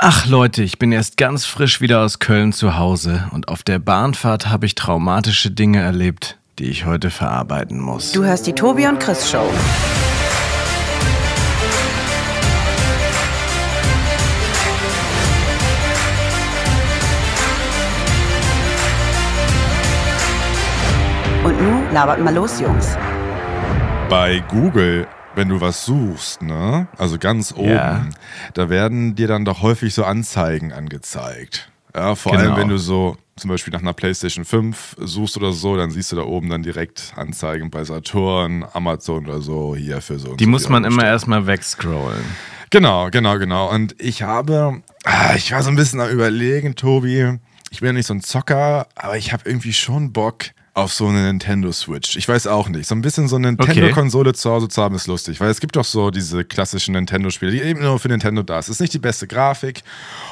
Ach Leute, ich bin erst ganz frisch wieder aus Köln zu Hause und auf der Bahnfahrt habe ich traumatische Dinge erlebt, die ich heute verarbeiten muss. Du hörst die Tobi und Chris Show. Und nun labert mal los, Jungs. Bei Google, wenn du was suchst, ne, also ganz oben, Ja. da werden dir dann doch häufig so Anzeigen angezeigt. Ja, vor Genau. allem, wenn du so zum Beispiel nach einer PlayStation 5 suchst oder so, dann siehst du da oben dann direkt Anzeigen bei Saturn, Amazon oder so, hier für so. Die so muss man immer erstmal wegscrollen. Genau, genau, genau. Und ich habe, ah, ich war so ein bisschen am Überlegen, Tobi. Ich bin ja nicht so ein Zocker, aber ich habe irgendwie schon Bock auf so eine Nintendo Switch. Ich weiß auch nicht. So ein bisschen so eine Nintendo-Konsole zu Hause zu haben ist lustig, weil es gibt doch so diese klassischen Nintendo-Spiele, die eben nur für Nintendo da sind. Es ist nicht die beste Grafik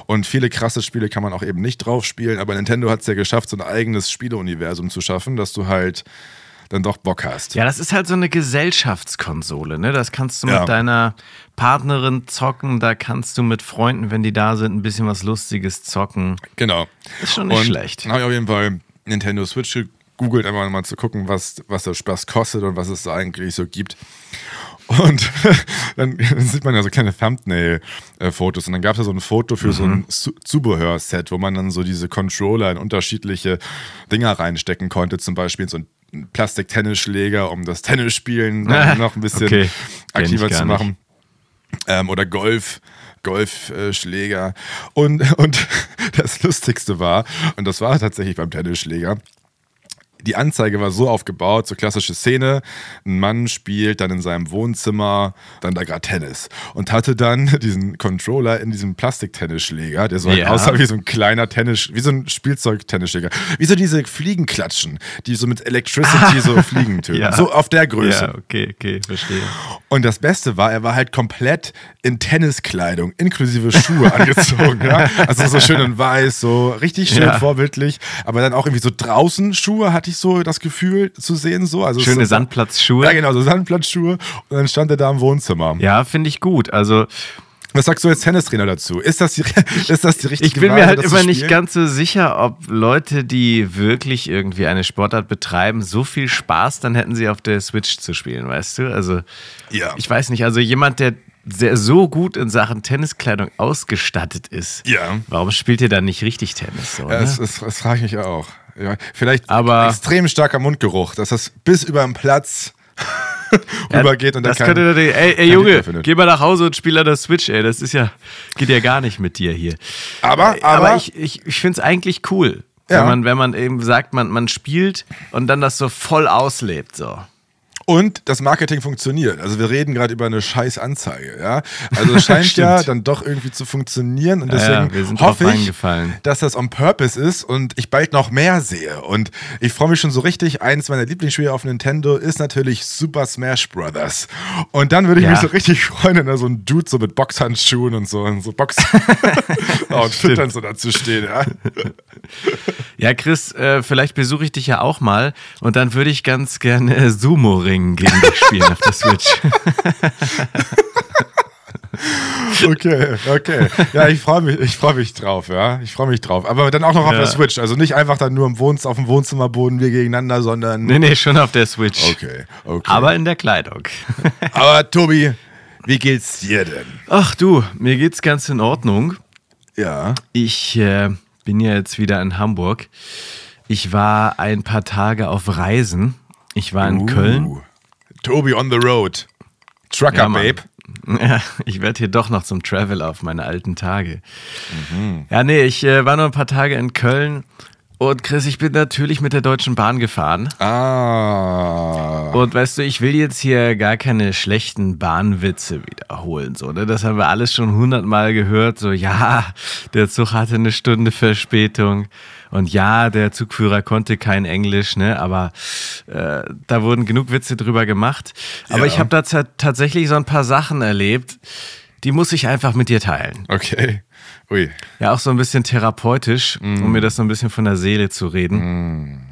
und viele krasse Spiele kann man auch eben nicht drauf spielen, aber Nintendo hat es ja geschafft, so ein eigenes Spieleuniversum zu schaffen, dass du halt dann doch Bock hast. Ja, das ist halt so eine Gesellschaftskonsole, ne? Das kannst du Ja. mit deiner Partnerin zocken, da kannst du mit Freunden, wenn die da sind, ein bisschen was Lustiges zocken. Genau. Ist schon nicht und schlecht. Habe ich auf jeden Fall Nintendo Switch gegoogelt, einfach mal zu gucken, was, was der Spaß kostet und was es da eigentlich so gibt. Und dann sieht man ja so kleine Thumbnail-Fotos. Und dann gab es ja so ein Foto für so Mhm. ein Zu- Zubehörset, wo man dann so diese Controller in unterschiedliche Dinger reinstecken konnte. Zum Beispiel in so einen Plastik-Tennisschläger, um das Tennisspielen noch, noch ein bisschen Okay. Aktiver zu machen ähm, oder Golf. Golfschläger. Und, und das Lustigste war, und das war tatsächlich beim Tennisschläger, die Anzeige war so aufgebaut, so klassische Szene, ein Mann spielt dann in seinem Wohnzimmer dann da gerade Tennis und hatte dann diesen Controller in diesem Plastiktennisschläger, der so halt Ja. aussah wie so ein kleiner Tennis, wie so ein Spielzeug-Tennisschläger, wie so diese Fliegenklatschen, die so mit Electricity so Fliegen töten, Ja. so auf der Größe. Ja, okay, okay, verstehe. Und das Beste war, er war halt komplett in Tenniskleidung, inklusive Schuhe angezogen. ja? Also so schön in weiß, so richtig schön vorbildlich. Aber dann auch irgendwie so draußen Schuhe hatte ich so das Gefühl zu sehen. So. Also Schöne so, Sandplatzschuhe. Ja, genau, so Sandplatzschuhe. Und dann stand er da im Wohnzimmer. Ja, finde ich gut. Also Was sagst du als Tennistrainer dazu? Ist das die, ist das die richtige ich bin Weise, mir halt immer nicht ganz so sicher, ob Leute, die wirklich irgendwie eine Sportart betreiben, so viel Spaß dann hätten sie auf der Switch zu spielen, weißt du? Also Ja. ich weiß nicht, also jemand, der sehr, so gut in Sachen Tenniskleidung ausgestattet ist, Ja. warum spielt ihr dann nicht richtig Tennis? So, Ja, ne? das, das, das frage ich mich auch. Ja, vielleicht Aber- extrem starker Mundgeruch, dass das bis über den Platz rübergeht und dann das kein- könnte ey, ey Junge, geh mal nach Hause und spiel an der Switch, ey. Das ist ja, geht ja gar nicht mit dir hier. Aber, aber, Aber ich, ich, ich finde es eigentlich cool, Ja. wenn, man, wenn man eben sagt, man, man spielt und dann das so voll auslebt. So. Und das Marketing funktioniert. Also wir reden gerade über eine scheiß Anzeige, ja. Also es scheint ja dann doch irgendwie zu funktionieren und deswegen ja, hoffe ich, dass das on purpose ist und ich bald noch mehr sehe. Und ich freue mich schon so richtig. Eins meiner Lieblingsspiele auf Nintendo ist natürlich Super Smash Brothers. Und dann würde ich Ja. mich so richtig freuen, wenn da so ein Dude so mit Boxhandschuhen und so und so Box Outfit so dazu steht, ja. Ja, Chris, äh, vielleicht besuche ich dich ja auch mal und dann würde ich ganz gerne Sumo-Ringen gegen dich spielen auf der Switch. Okay, okay. Ja, ich freue mich, ich freue mich drauf, ja. Ich freue mich drauf. Aber dann auch noch auf Ja. der Switch. Also nicht einfach dann nur im Wohns auf dem Wohnzimmerboden wir gegeneinander, sondern. nee, nee, schon auf der Switch. Okay, okay. Aber in der Kleidung. Aber Tobi, wie geht's dir denn? Ach du, mir geht's ganz in Ordnung. Ja. Ich äh, bin ja jetzt wieder in Hamburg. Ich war ein paar Tage auf Reisen. Ich war in Köln. Uh, Tobi on the road. Trucker Ja. Babe. Ja, ich werde hier doch noch zum Travel auf meine alten Tage. Ja, nee, ich äh, war nur ein paar Tage in Köln und Chris, ich bin natürlich mit der Deutschen Bahn gefahren. Ah. Und weißt du, ich will jetzt hier gar keine schlechten Bahnwitze wiederholen. So, ne? Das haben wir alles schon hundertmal gehört. So, ja, der Zug hatte eine Stunde Verspätung. Und ja, der Zugführer konnte kein Englisch, ne? Aber äh, da wurden genug Witze drüber gemacht. Aber Ja. ich habe da ta- tatsächlich so ein paar Sachen erlebt, die muss ich einfach mit dir teilen. Okay. Ui. Ja, auch so ein bisschen therapeutisch, um mir das so ein bisschen von der Seele zu reden.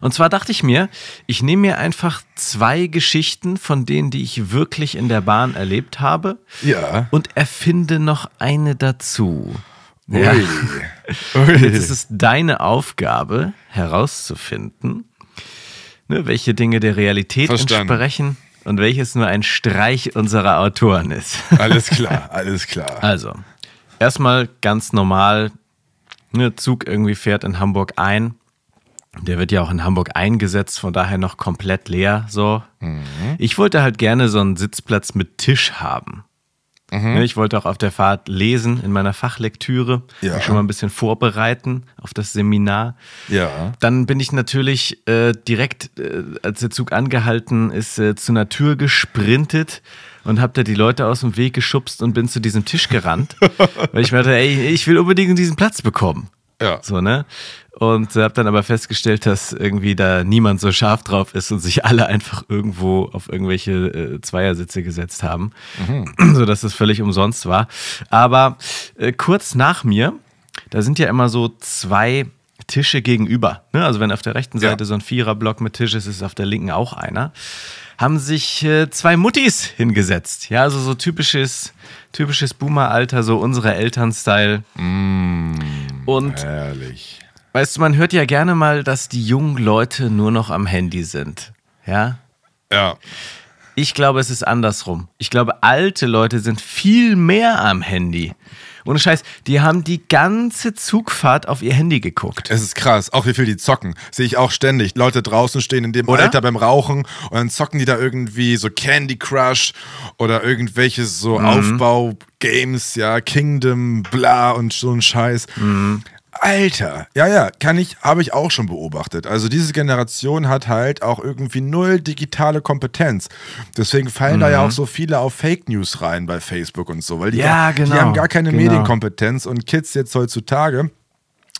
Und zwar dachte ich mir, ich nehme mir einfach zwei Geschichten von denen, die ich wirklich in der Bahn erlebt habe. Ja. Und erfinde noch eine dazu. Ui. Ja. Ui. Jetzt ist es deine Aufgabe, herauszufinden, ne, welche Dinge der Realität Verstanden. entsprechen und welches nur ein Streich unserer Autoren ist. Alles klar, alles klar. Also, erstmal ganz normal, ne, Zug irgendwie fährt in Hamburg ein. Der wird ja auch in Hamburg eingesetzt, von daher noch komplett leer. So. Mhm. Ich wollte halt gerne so einen Sitzplatz mit Tisch haben. Mhm. Ne, Ich wollte auch auf der Fahrt lesen in meiner Fachlektüre, Ja. mich schon mal ein bisschen vorbereiten auf das Seminar. Ja. Dann bin ich natürlich äh, direkt, äh, als der Zug angehalten ist, äh, zu einer Tür gesprintet und habe da die Leute aus dem Weg geschubst und bin zu diesem Tisch gerannt, weil ich mir dachte, ey, ich will unbedingt diesen Platz bekommen. Ja. So, ne? Und habe dann aber festgestellt, dass irgendwie da niemand so scharf drauf ist und sich alle einfach irgendwo auf irgendwelche äh, Zweiersitze gesetzt haben, so dass es völlig umsonst war. Aber äh, kurz nach mir, da sind ja immer so zwei Tische gegenüber. Ne? Also wenn auf der rechten Ja. Seite so ein Viererblock mit Tisch ist, ist auf der linken auch einer. Haben sich äh, zwei Muttis hingesetzt. Ja, also so typisches, typisches Boomer-Alter, so unsere Eltern-Style. Und Herrlich. Weißt du, man hört ja gerne mal, dass die jungen Leute nur noch am Handy sind. Ja? Ja. Ich glaube, es ist andersrum. Ich glaube, alte Leute sind viel mehr am Handy. Ohne Scheiß, die haben die ganze Zugfahrt auf ihr Handy geguckt. Es ist krass, auch wie viel die zocken. Sehe ich auch ständig. Leute draußen stehen in dem Oder? Alter beim Rauchen und dann zocken die da irgendwie so Candy Crush oder irgendwelche so Aufbau-Games, ja, Kingdom, bla und so ein Scheiß. Alter, ja, ja, kann ich, habe ich auch schon beobachtet. Also diese Generation hat halt auch irgendwie null digitale Kompetenz. Deswegen fallen da ja auch so viele auf Fake News rein bei Facebook und so, weil die, Ja, gar, die genau, haben gar keine genau. Medienkompetenz und Kids jetzt heutzutage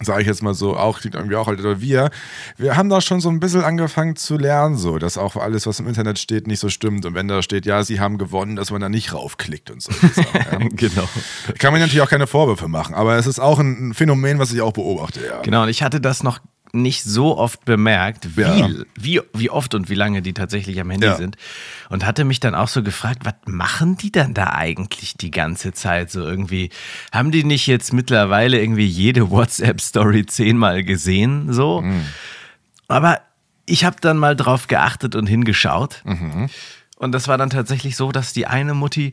sage ich jetzt mal so, auch klingt irgendwie auch halt, oder wir, wir haben da schon so ein bisschen angefangen zu lernen, so, dass auch alles, was im Internet steht, nicht so stimmt. Und wenn da steht, ja, sie haben gewonnen, dass man da nicht raufklickt und so. ja. genau. Kann man natürlich auch keine Vorwürfe machen, aber es ist auch ein, ein Phänomen, was ich auch beobachte, ja. Genau, und ich hatte das noch nicht so oft bemerkt, wie, Ja. wie, wie oft und wie lange die tatsächlich am Handy Ja. sind. Und hatte mich dann auch so gefragt, was machen die dann da eigentlich die ganze Zeit so irgendwie? Haben die nicht jetzt mittlerweile irgendwie jede WhatsApp-Story zehnmal gesehen? So? Aber ich habe dann mal drauf geachtet und hingeschaut. Und das war dann tatsächlich so, dass die eine Mutti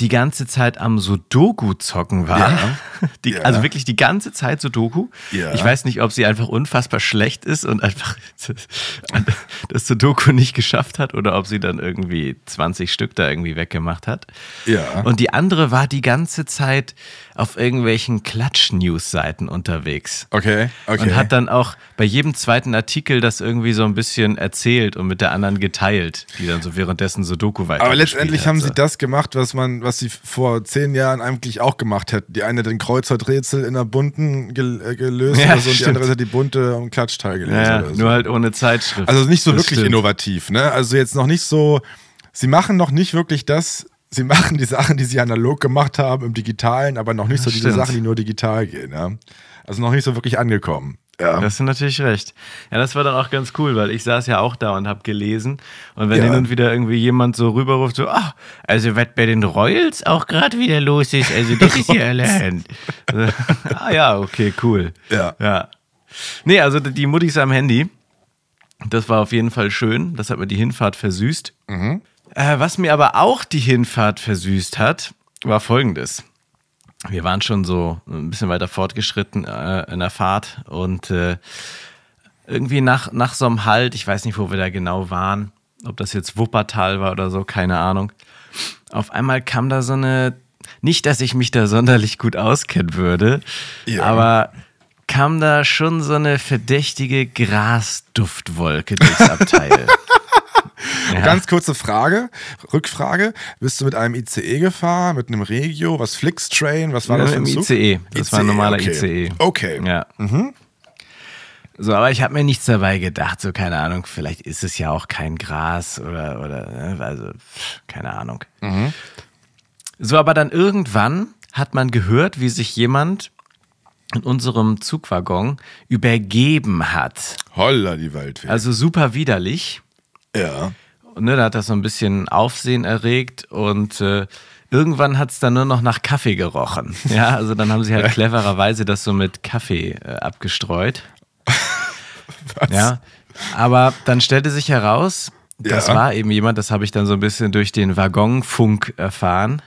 die ganze Zeit am Sudoku zocken war. Ja. Die, Ja. Also wirklich die ganze Zeit Sudoku. Ja. Ich weiß nicht, ob sie einfach unfassbar schlecht ist und einfach das Sudoku nicht geschafft hat oder ob sie dann irgendwie 20 Stück da irgendwie weggemacht hat. Ja. Und die andere war die ganze Zeit auf irgendwelchen Klatsch-News-Seiten unterwegs. Okay, okay. Und hat dann auch bei jedem zweiten Artikel das irgendwie so ein bisschen erzählt und mit der anderen geteilt, die dann so währenddessen Sudoku weiter. aber letztendlich hat, haben so. sie das gemacht, was man, was sie vor zehn Jahren eigentlich auch gemacht hätten. Die eine den Kreuzworträtsel in der bunten gel äh, gelöst Ja, oder so, und die andere hat die bunte am Klatschteil gelesen Ja, oder so. nur halt ohne Zeitschrift. Also nicht so Das wirklich stimmt. innovativ, ne? Also jetzt noch nicht so, sie machen noch nicht wirklich das, sie machen die Sachen, die sie analog gemacht haben im Digitalen, aber noch nicht so diese. Sachen, die nur digital gehen, ja? Also noch nicht so wirklich angekommen. Ja. Das ist natürlich recht. Ja, das war dann auch ganz cool, weil ich saß ja auch da und habe gelesen. Und wenn Ja. hin und wieder irgendwie jemand so rüberruft, so, ach, also was bei den Royals auch gerade wieder los ist, also das ist ja allerhand. ah ja, okay, cool. Ja. Ja. Nee, also die Muttis am Handy, das war auf jeden Fall schön. Das hat mir die Hinfahrt versüßt. Mhm. Äh, was mir aber auch die Hinfahrt versüßt hat, war folgendes. Wir waren schon so ein bisschen weiter fortgeschritten äh, in der Fahrt und äh, irgendwie nach, nach so einem Halt, ich weiß nicht, wo wir da genau waren, ob das jetzt Wuppertal war oder so, keine Ahnung. Auf einmal kam da so eine, nicht, dass ich mich da sonderlich gut auskennen würde, Ja. aber kam da schon so eine verdächtige Grasduftwolke durchs Abteil. Ja. Ganz kurze Frage, Rückfrage. Bist du mit einem ICE gefahren, mit einem Regio, was Flixtrain, was war das für Im ein Zug? ICE. Das war ein normaler okay. ICE. Okay. Ja. So, aber ich habe mir nichts dabei gedacht, so keine Ahnung, vielleicht ist es ja auch kein Gras oder, oder ne, also keine Ahnung. So, aber dann irgendwann hat man gehört, wie sich jemand in unserem Zugwaggon übergeben hat. Holla die Waldfee. Also super widerlich. Ja. Und ne, da hat das so ein bisschen Aufsehen erregt und äh, irgendwann hat es dann nur noch nach Kaffee gerochen. Ja, also dann haben sie halt clevererweise das so mit Kaffee äh, abgestreut. Ja, aber dann stellte sich heraus, das Ja. war eben jemand, das habe ich dann so ein bisschen durch den Waggonfunk erfahren.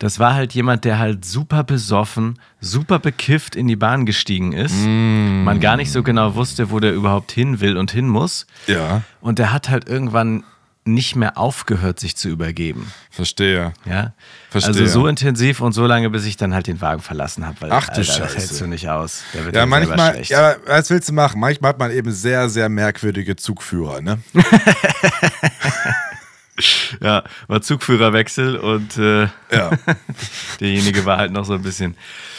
Das war halt jemand, der halt super besoffen, super bekifft in die Bahn gestiegen ist. Mm. Man gar nicht so genau wusste, wo der überhaupt hin will und hin muss. Ja, Und der hat halt irgendwann nicht mehr aufgehört, sich zu übergeben. verstehe. Ja. Verstehe. Also so intensiv und so lange, bis ich dann halt den Wagen verlassen habe. Weil, Ach du Alter, das Scheiße. hältst du nicht aus. Ja, manchmal, ja, was willst du machen? Manchmal hat man eben sehr, sehr merkwürdige Zugführer, ne? Ja, war Zugführerwechsel und äh, Ja, derjenige war halt noch so ein bisschen.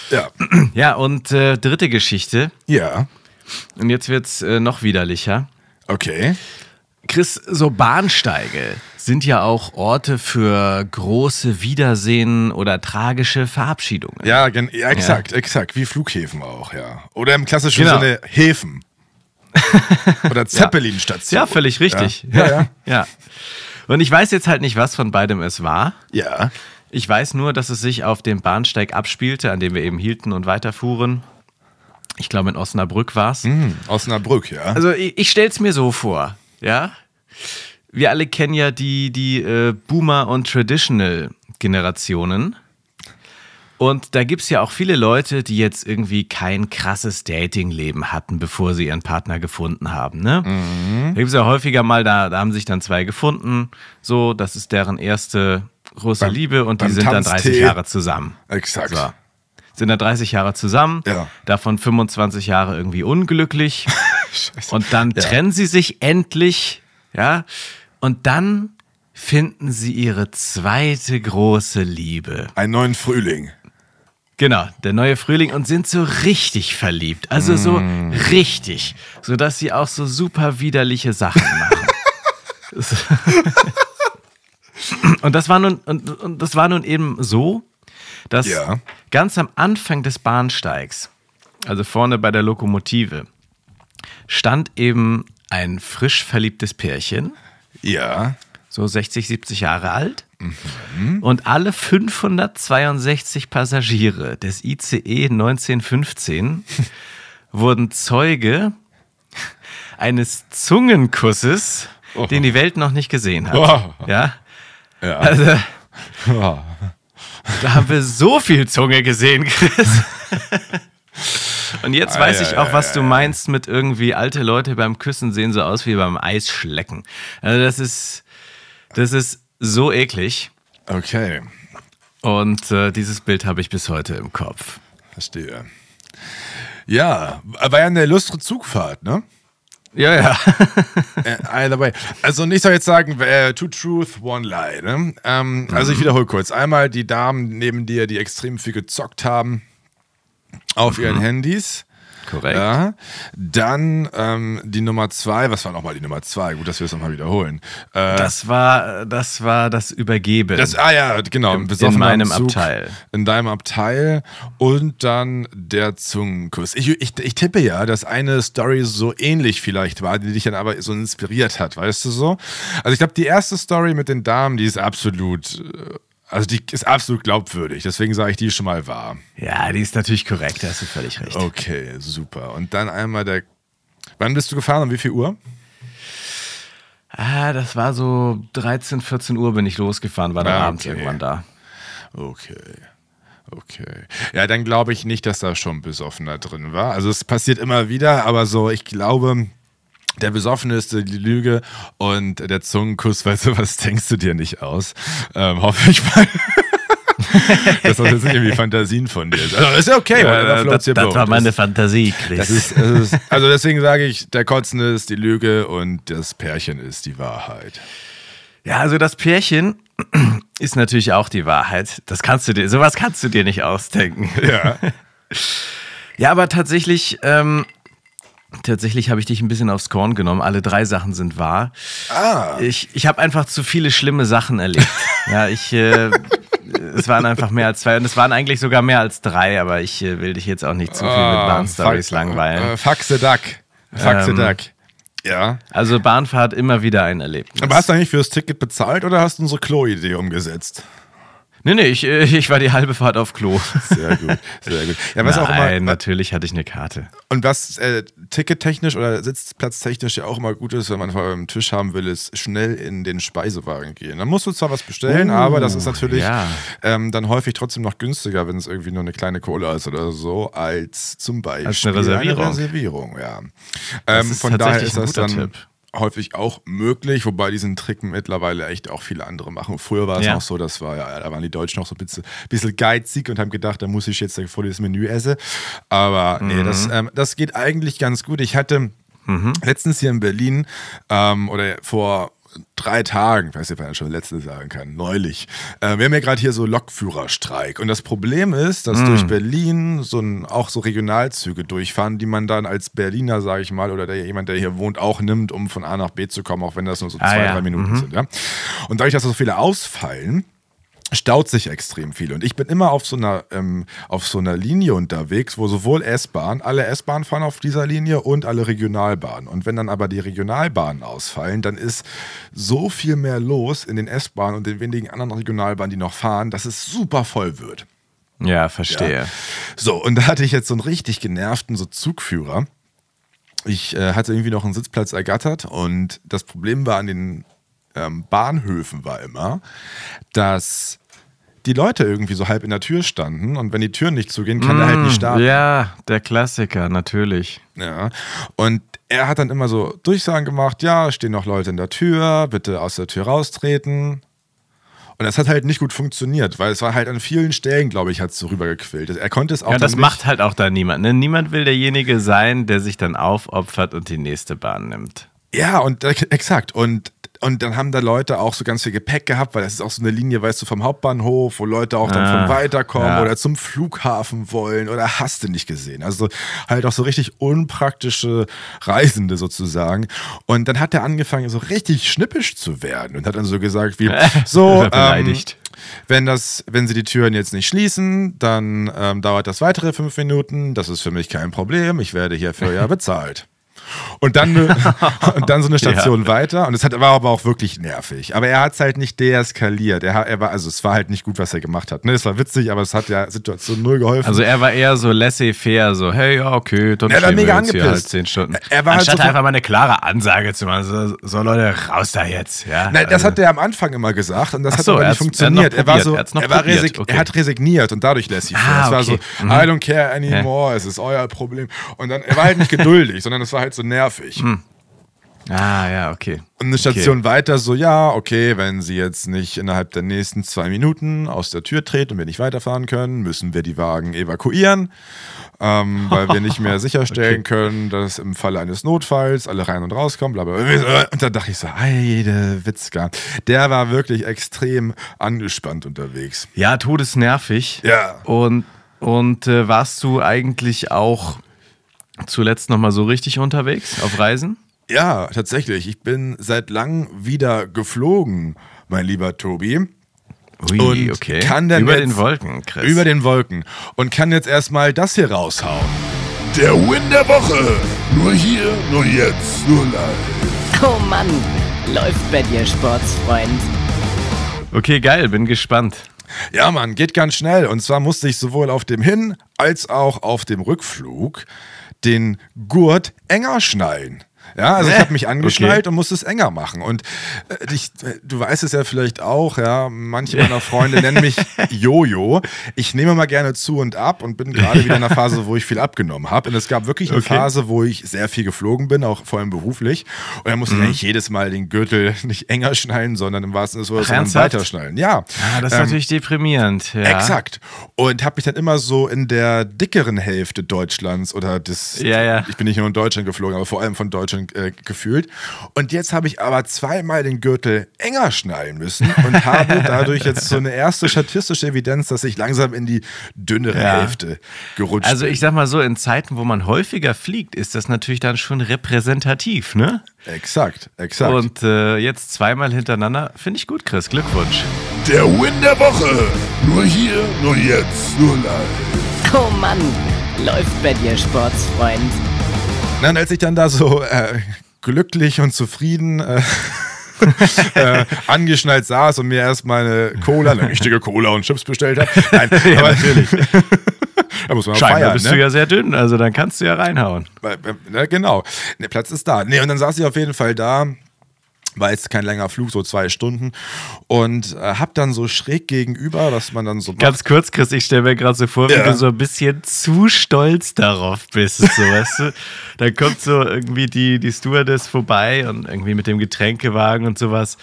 ja, Ja, und äh, dritte Geschichte. ja, Und jetzt wird's äh, noch widerlicher. okay. Chris, so Bahnsteige sind ja auch Orte für große Wiedersehen oder tragische Verabschiedungen. Ja, ja exakt, exakt, wie Flughäfen auch, ja. Oder im klassischen Genau. Sinne Häfen. Oder Zeppelin-Station. Ja, völlig richtig. Ja, ja. ja. Und ich weiß jetzt halt nicht, was von beidem es war. Ja. Ich weiß nur, dass es sich auf dem Bahnsteig abspielte, an dem wir eben hielten und weiterfuhren. Ich glaube, in Osnabrück war es. Hm, Osnabrück, ja. Also ich, ich stelle es mir so vor, ja. Wir alle kennen ja die, die äh, Boomer- und Traditional-Generationen. Und da gibt es ja auch viele Leute, die jetzt irgendwie kein krasses Dating-Leben hatten, bevor sie ihren Partner gefunden haben. Ne? Da gibt es ja häufiger mal, da, da haben sich dann zwei gefunden. So, das ist deren erste große Beim- Liebe und die sind dann Tanztee. 30 Jahre zusammen. Exakt. So. Sind dann 30 Jahre zusammen, Ja. davon 25 Jahre irgendwie unglücklich. Scheiße. Und dann trennen sie sich endlich, ja. Und dann finden sie ihre zweite große Liebe. Einen neuen Frühling. Genau, der neue Frühling und sind so richtig verliebt. Also so richtig. Sodass sie auch so super widerliche Sachen machen. und das war nun, und, und das war nun eben so, dass Ja. ganz am Anfang des Bahnsteigs, also vorne bei der Lokomotive, stand eben ein frisch verliebtes Pärchen, Ja. so 60, 70 Jahre alt. Und alle 562 Passagiere des ICE 1915 wurden Zeuge eines Zungenkusses, Oh. den die Welt noch nicht gesehen hat. Oh. Ja, Ja. also Oh. da haben wir so viel Zunge gesehen, Chris. Und jetzt weiß Ei, ich auch, was du ei. meinst mit irgendwie alte Leute beim Küssen sehen so aus wie beim Eisschlecken. Also das ist, das ist so eklig. Okay. Und äh, dieses Bild habe ich bis heute im Kopf. Verstehe. Ja, war ja eine illustre Zugfahrt, ne? Ja, ja. Äh, either way. Also und ich soll jetzt sagen, äh, two truth, one lie. Ne? Ähm, Also ich wiederhole kurz. Einmal die Damen neben dir, die extrem viel gezockt haben auf ihren Handys. Korrekt. Ja. Dann ähm, die Nummer zwei. Was war nochmal die Nummer zwei? Gut, dass wir es nochmal wiederholen. Äh, Das war, das war das Übergeben. das, ah ja, genau. In- besoffen in meinem Zug, Abteil. In deinem Abteil. Und dann der Zungenkuss. Ich, ich, ich tippe ja, dass eine Story so ähnlich vielleicht war, die dich dann aber so inspiriert hat, weißt du so? Also ich glaube, die erste Story mit den Damen, die ist absolut, äh, also die ist absolut glaubwürdig. Deswegen sage ich, die schon mal wahr. ja, die ist natürlich korrekt, da hast du völlig recht. Okay, super. Und dann einmal der, wann bist du gefahren? Um wie viel Uhr? Ah, das war so 13, 14 Uhr bin ich losgefahren, war dann Ah, abends okay. irgendwann da. Okay. Okay. Ja, dann glaube ich nicht, dass da schon Besoffener drin war. Also es passiert immer wieder, aber so, ich glaube, der Besoffene ist die Lüge und der Zungenkuss, weißt du, was denkst du dir nicht aus? Ähm, hoffe ich mal. dass das jetzt nicht irgendwie Fantasien von dir ist. Also ist ja okay, Ja, das, das war meine Fantasie, Chris. ist, ist, also deswegen sage ich, der Kotzende ist die Lüge und das Pärchen ist die Wahrheit. Ja, also das Pärchen ist natürlich auch die Wahrheit. Das kannst du dir, sowas kannst du dir nicht ausdenken. Ja. Ja, aber tatsächlich, ähm, tatsächlich habe ich dich ein bisschen aufs Korn genommen. Alle drei Sachen sind wahr. Ah. Ich, ich habe einfach zu viele schlimme Sachen erlebt. ja, ich, äh, es waren einfach mehr als zwei und es waren eigentlich sogar mehr als drei, aber ich äh, will dich jetzt auch nicht zu viel mit Ah, Bahnstories langweilen. Äh, the duck. The Ähm, duck. Ja. Also Bahnfahrt immer wieder ein Erlebnis. Aber hast du eigentlich fürs Ticket bezahlt oder hast du unsere Klo-Idee umgesetzt? Nee, nee, ich, äh, ich war die halbe Fahrt auf Klo. Sehr gut, sehr gut. Ja, was Nein, auch immer, natürlich hatte ich eine Karte. und was äh, tickettechnisch oder sitzplatztechnisch ja auch immer gut ist, wenn man vor einen Tisch haben will, ist schnell in den Speisewagen gehen. Dann musst du zwar was bestellen, Oh, aber das ist natürlich ja. ähm, dann häufig trotzdem noch günstiger, wenn es irgendwie nur eine kleine Cola ist oder so, als zum Beispiel Als eine Reservierung. Reservierung, ja. Das Ähm, ist von daher ist ein das guter dann Tipp. Häufig auch möglich, wobei diesen Trick mittlerweile echt auch viele andere machen. Früher war es Ja. auch so, das war ja, da waren die Deutschen noch so ein bisschen, bisschen geizig und haben gedacht, da muss ich jetzt voll das Menü essen. Aber nee, das, Mhm. ähm, das geht eigentlich ganz gut. Ich hatte letztens hier in Berlin ähm, oder vor drei Tagen, ich weiß nicht, ob man schon letzte sagen kann, neulich. Äh, wir haben ja gerade hier so Lokführerstreik. Und das Problem ist, dass durch Berlin so ein, auch so Regionalzüge durchfahren, die man dann als Berliner, sage ich mal, oder der, jemand, der hier wohnt, auch nimmt, um von A nach B zu kommen, auch wenn das nur so Ah, zwei, ja. drei Minuten sind. Ja? Und dadurch, dass so viele ausfallen, staut sich extrem viel. Und ich bin immer auf so einer, ähm, auf so einer Linie unterwegs, wo sowohl S-Bahn, alle S-Bahnen fahren auf dieser Linie und alle Regionalbahnen. Und wenn dann aber die Regionalbahnen ausfallen, dann ist so viel mehr los in den S-Bahnen und den wenigen anderen Regionalbahnen, die noch fahren, dass es super voll wird. Ja, verstehe. So, und da hatte ich jetzt so einen richtig genervten so Zugführer. Ich äh, hatte irgendwie noch einen Sitzplatz ergattert und das Problem war an den ähm, Bahnhöfen war immer, dass die Leute irgendwie so halb in der Tür standen und wenn die Türen nicht zugehen, kann der halt nicht starten. Ja, der Klassiker, natürlich. Ja. Und er hat dann immer so Durchsagen gemacht, ja, stehen noch Leute in der Tür, bitte aus der Tür raustreten. Und das hat halt nicht gut funktioniert, weil es war halt an vielen Stellen, glaube ich, hat es so rübergequillt. Er konnte es auch Ja, das nicht, macht halt auch da niemand. Ne? Niemand will derjenige sein, der sich dann aufopfert und die nächste Bahn nimmt. Ja, und äh, exakt. Und, und dann haben da Leute auch so ganz viel Gepäck gehabt, weil das ist auch so eine Linie, weißt du, vom Hauptbahnhof, wo Leute auch dann Ah, von weiterkommen ja. oder zum Flughafen wollen oder hast du nicht gesehen. Also halt auch so richtig unpraktische Reisende sozusagen. Und dann hat er angefangen, so richtig schnippisch zu werden und hat dann so gesagt, wie, so, ähm, wenn, das, wenn sie die Türen jetzt nicht schließen, dann ähm, dauert das weitere fünf Minuten. Das ist für mich kein Problem. Ich werde hierfür ja bezahlt. Und dann, und dann so eine Station weiter. Und es hat, war aber auch wirklich nervig. Aber er hat es halt nicht deeskaliert. Er, hat- er war, also es war halt nicht gut, was er gemacht hat. Ne, es war witzig, aber es hat ja Situation null geholfen. Also er war eher so laissez-faire, so, hey, ja, okay, dann Er war mega hier angepisst. halt zehn Stunden. Er war halt Anstatt so von- einfach mal eine klare Ansage zu machen, so, so Leute, raus da jetzt. Ja, Nein, das also- hat er am Anfang immer gesagt und das Ach hat so, aber er nicht funktioniert. er hat war so, er er, war resig, okay. er hat resigniert und dadurch sich Ah, Es war okay. so, Mhm. I don't care anymore, es ist euer Problem. Und dann, er war halt nicht geduldig, sondern es war halt so nervig. Ah, ja, okay. Und eine Station weiter so, ja, okay, wenn Sie jetzt nicht innerhalb der nächsten zwei Minuten aus der Tür treten und wir nicht weiterfahren können, müssen wir die Wagen evakuieren, ähm, weil wir nicht mehr sicherstellen können, dass im Falle eines Notfalls alle rein und rauskommen, bla bla bla. Und da dachte ich so, Heide Witzka. Der war wirklich extrem angespannt unterwegs. Ja, todesnervig. Ja. Und, und äh, warst du eigentlich auch zuletzt nochmal so richtig unterwegs auf Reisen? Ja, tatsächlich. Ich bin seit langem wieder geflogen, mein lieber Tobi. Ui, Und okay. kann Über jetzt- den Wolken, Chris. Über den Wolken. Und kann jetzt erstmal das hier raushauen. Der Win der Woche. Nur hier, nur jetzt, nur live. Oh Mann, läuft bei dir, Sportsfreund. okay, geil, bin gespannt. Ja, Mann, geht ganz schnell. Und zwar musste ich sowohl auf dem Hin- als auch auf dem Rückflug den Gurt enger schnallen. Ja, also ich habe mich angeschnallt okay. und musste es enger machen. Und äh, ich, äh, du weißt es ja vielleicht auch, ja, manche meiner Freunde nennen mich Jojo. Ich nehme mal gerne zu und ab und bin gerade wieder in einer Phase, wo ich viel abgenommen habe. Und es gab wirklich eine Okay. Phase, wo ich sehr viel geflogen bin, auch vor allem beruflich. Und dann Mhm. musste ich eigentlich jedes Mal den Gürtel nicht enger schnallen, sondern im wahrsten Sinne des Wortes, weiter schnallen. Ja. Ah, das ist Ähm, natürlich deprimierend. Ja. Exakt. Und habe mich dann immer so in der dickeren Hälfte Deutschlands oder des. Ja, ja. Ich bin nicht nur in Deutschland geflogen, aber vor allem von Deutschland Deutschland äh, gefühlt. Und jetzt habe ich aber zweimal den Gürtel enger schnallen müssen und habe dadurch jetzt so eine erste statistische Evidenz, dass ich langsam in die dünnere Ja. Hälfte gerutscht Also bin. ich sag mal so, in Zeiten, wo man häufiger fliegt, ist das natürlich dann schon repräsentativ, ne? Exakt, exakt. Und äh, jetzt zweimal hintereinander, finde ich gut, Chris. Glückwunsch. Der Win der Woche. Nur hier, nur jetzt, nur live. Oh Mann, läuft bei dir, Sportsfreund. Na, und als ich dann da so äh, glücklich und zufrieden äh, äh, angeschnallt saß und mir erst meine Cola, eine richtige Cola und Chips bestellt habe. Nein, aber natürlich. da muss man Scheinbar feiern, bist ne? du ja sehr dünn, also dann kannst du ja reinhauen. Äh, ne, genau. Der Platz ist da. Nee, und dann saß ich auf jeden Fall da. War jetzt kein längerer Flug, so zwei Stunden. Und äh, hab dann so schräg gegenüber, was man dann so macht. Ganz kurz, Chris, ich stelle mir gerade so vor, wie Ja. du so ein bisschen zu stolz darauf bist. So, weißt du? Dann kommt so irgendwie die, die Stewardess vorbei und irgendwie mit dem Getränkewagen und sowas.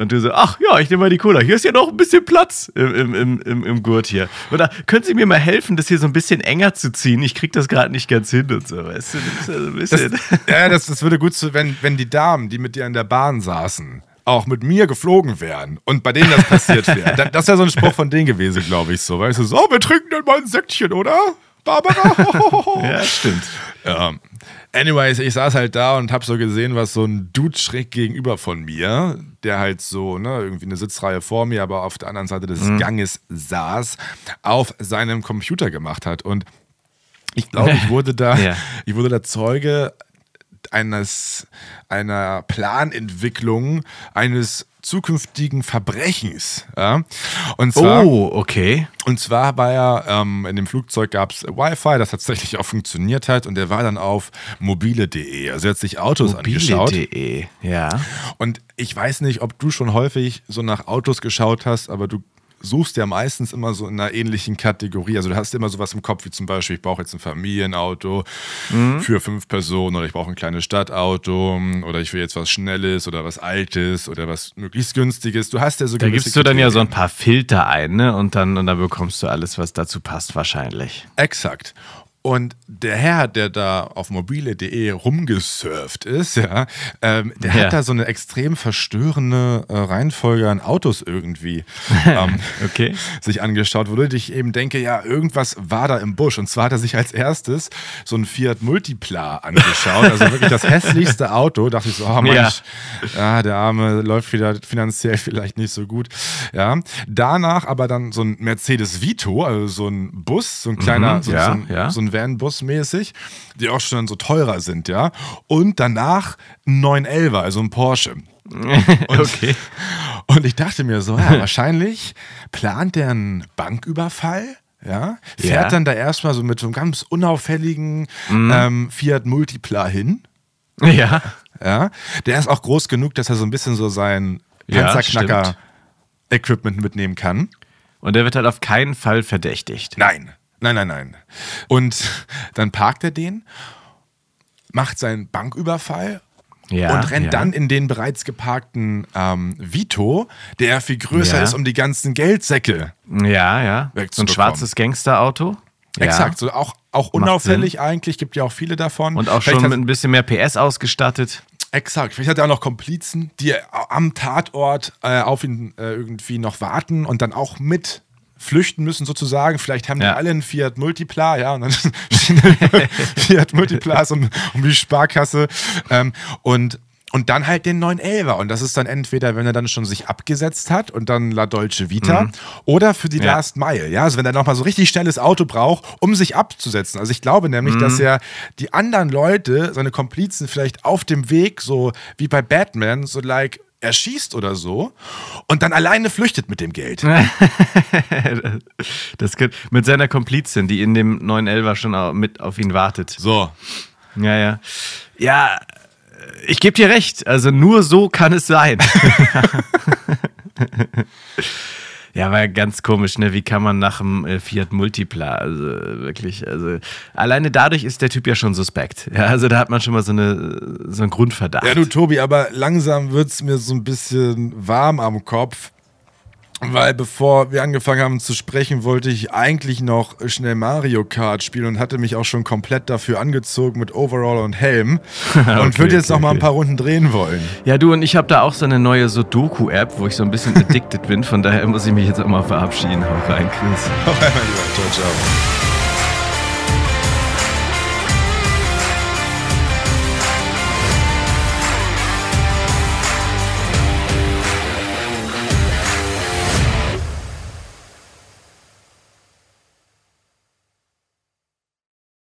Und du so, ach ja, ich nehme mal die Cola. Hier ist ja noch ein bisschen Platz im, im, im, im, Gurt hier. Oder können Sie mir mal helfen, das hier so ein bisschen enger zu ziehen? Ich krieg das gerade nicht ganz hin und so, weißt du? Das ist ja so ein Das, bisschen. ja, das, das würde gut zu, wenn, wenn die Damen, die mit dir in der Bahn saßen, auch mit mir geflogen wären und bei denen das passiert wäre. Da- Das wäre so ein Spruch von denen gewesen, glaube ich, so. Weißt du, so, wir trinken dann mal ein Säckchen, oder? Barbara? ja, stimmt. Ja. Anyways, ich saß halt da und hab so gesehen, was so ein Dude schräg gegenüber von mir, der halt so, ne, irgendwie eine Sitzreihe vor mir, aber auf der anderen Seite des Ganges saß, auf seinem Computer gemacht hat. Und ich glaube, ich wurde da, Ja. ich wurde da Zeuge eines, einer Planentwicklung eines zukünftigen Verbrechens. Ja? Und zwar, Oh, okay. und zwar war ja, ähm, in dem Flugzeug gab es Wi-Fi, das tatsächlich auch funktioniert hat und der war dann auf mobile.de. Also er hat sich Autos angeschaut. Mobile.de, ja. Und ich weiß nicht, ob du schon häufig so nach Autos geschaut hast, aber du suchst ja meistens immer so in einer ähnlichen Kategorie. Also du hast immer sowas im Kopf, wie zum Beispiel, ich brauche jetzt ein Familienauto Mhm. für fünf Personen oder ich brauche ein kleines Stadtauto oder ich will jetzt was Schnelles oder was Altes oder was möglichst Günstiges. Du hast ja so Da gibst du dann ja so ein paar Filter ein, ne? Und dann, und dann bekommst du alles, was dazu passt, wahrscheinlich. Exakt. Und der Herr, der da auf mobile.de rumgesurft ist, ja, ähm, der Ja. hat da so eine extrem verstörende äh, Reihenfolge an Autos irgendwie ähm, Okay. sich angeschaut, wo ich eben denke, ja, irgendwas war da im Busch. Und zwar hat er sich als erstes so ein Fiat Multipla angeschaut, also wirklich das hässlichste Auto. Dachte ich so, oh Mensch, ja. der Arme läuft wieder finanziell vielleicht nicht so gut. Ja. Danach aber dann so ein Mercedes Vito, also so ein Bus, so ein kleiner, Mhm, so, so ein, so ein Van-Bus mäßig, die auch schon so teurer sind, ja. Und danach ein 911er, also ein Porsche. okay. Und ich dachte mir so, ja, wahrscheinlich plant der einen Banküberfall. Ja, fährt Ja. dann da erstmal so mit so einem ganz unauffälligen Mhm. ähm, Fiat Multipla hin. Ja. Ja, der ist auch groß genug, dass er so ein bisschen so sein Ja, Panzerknacker-Equipment mitnehmen kann. Und der wird halt auf keinen Fall verdächtigt. Nein, nein, nein, nein. Und dann parkt er den, macht seinen Banküberfall Ja. und rennt ja. dann in den bereits geparkten ähm, Vito, der viel größer Ja. ist, um die ganzen Geldsäcke. Ja, ja. So ein schwarzes Gangsterauto. Exakt, so auch, auch unauffällig eigentlich, gibt ja auch viele davon. Und auch Vielleicht schon hat- mit ein bisschen mehr PS ausgestattet. Exakt, vielleicht hat er auch noch Komplizen, die am Tatort äh, auf ihn äh, irgendwie noch warten und dann auch mit flüchten müssen sozusagen. Vielleicht haben Ja. die alle einen Fiat Multipla, ja, und dann stehen Fiat Multiplas um, um die Sparkasse ähm, und und dann halt den 911er. Und das ist dann entweder, wenn er dann schon sich abgesetzt hat und dann La Dolce Vita oder für die Mhm. Ja. Last Mile. Ja, also wenn er nochmal so richtig schnelles Auto braucht, um sich abzusetzen. Also ich glaube nämlich, dass Mhm. er die anderen Leute, seine Komplizen vielleicht auf dem Weg, so wie bei Batman, so like erschießt oder so und dann alleine flüchtet mit dem Geld. Das könnte, mit seiner Komplizin, die in dem 911er schon mit auf ihn wartet. So. Ja, ja. Ja, ich gebe dir recht. Also nur so kann es sein. ja, aber ganz komisch, ne? Wie kann man nach dem äh, Fiat Multipla, also äh, wirklich, also alleine dadurch ist der Typ ja schon suspekt. Ja, also da hat man schon mal so, eine, so einen Grundverdacht. Ja, du Tobi, aber langsam wird es mir so ein bisschen warm am Kopf. Weil bevor wir angefangen haben zu sprechen, wollte ich eigentlich noch schnell Mario Kart spielen und hatte mich auch schon komplett dafür angezogen mit Overall und Helm und Okay, würde jetzt okay, noch mal ein paar Runden drehen wollen. Ja, du und ich habe da auch so eine neue Sudoku-App, wo ich so ein bisschen addicted bin. Von daher muss ich mich jetzt auch mal verabschieden. Hau rein, Chris. Auf einmal lieber. Ciao, ciao.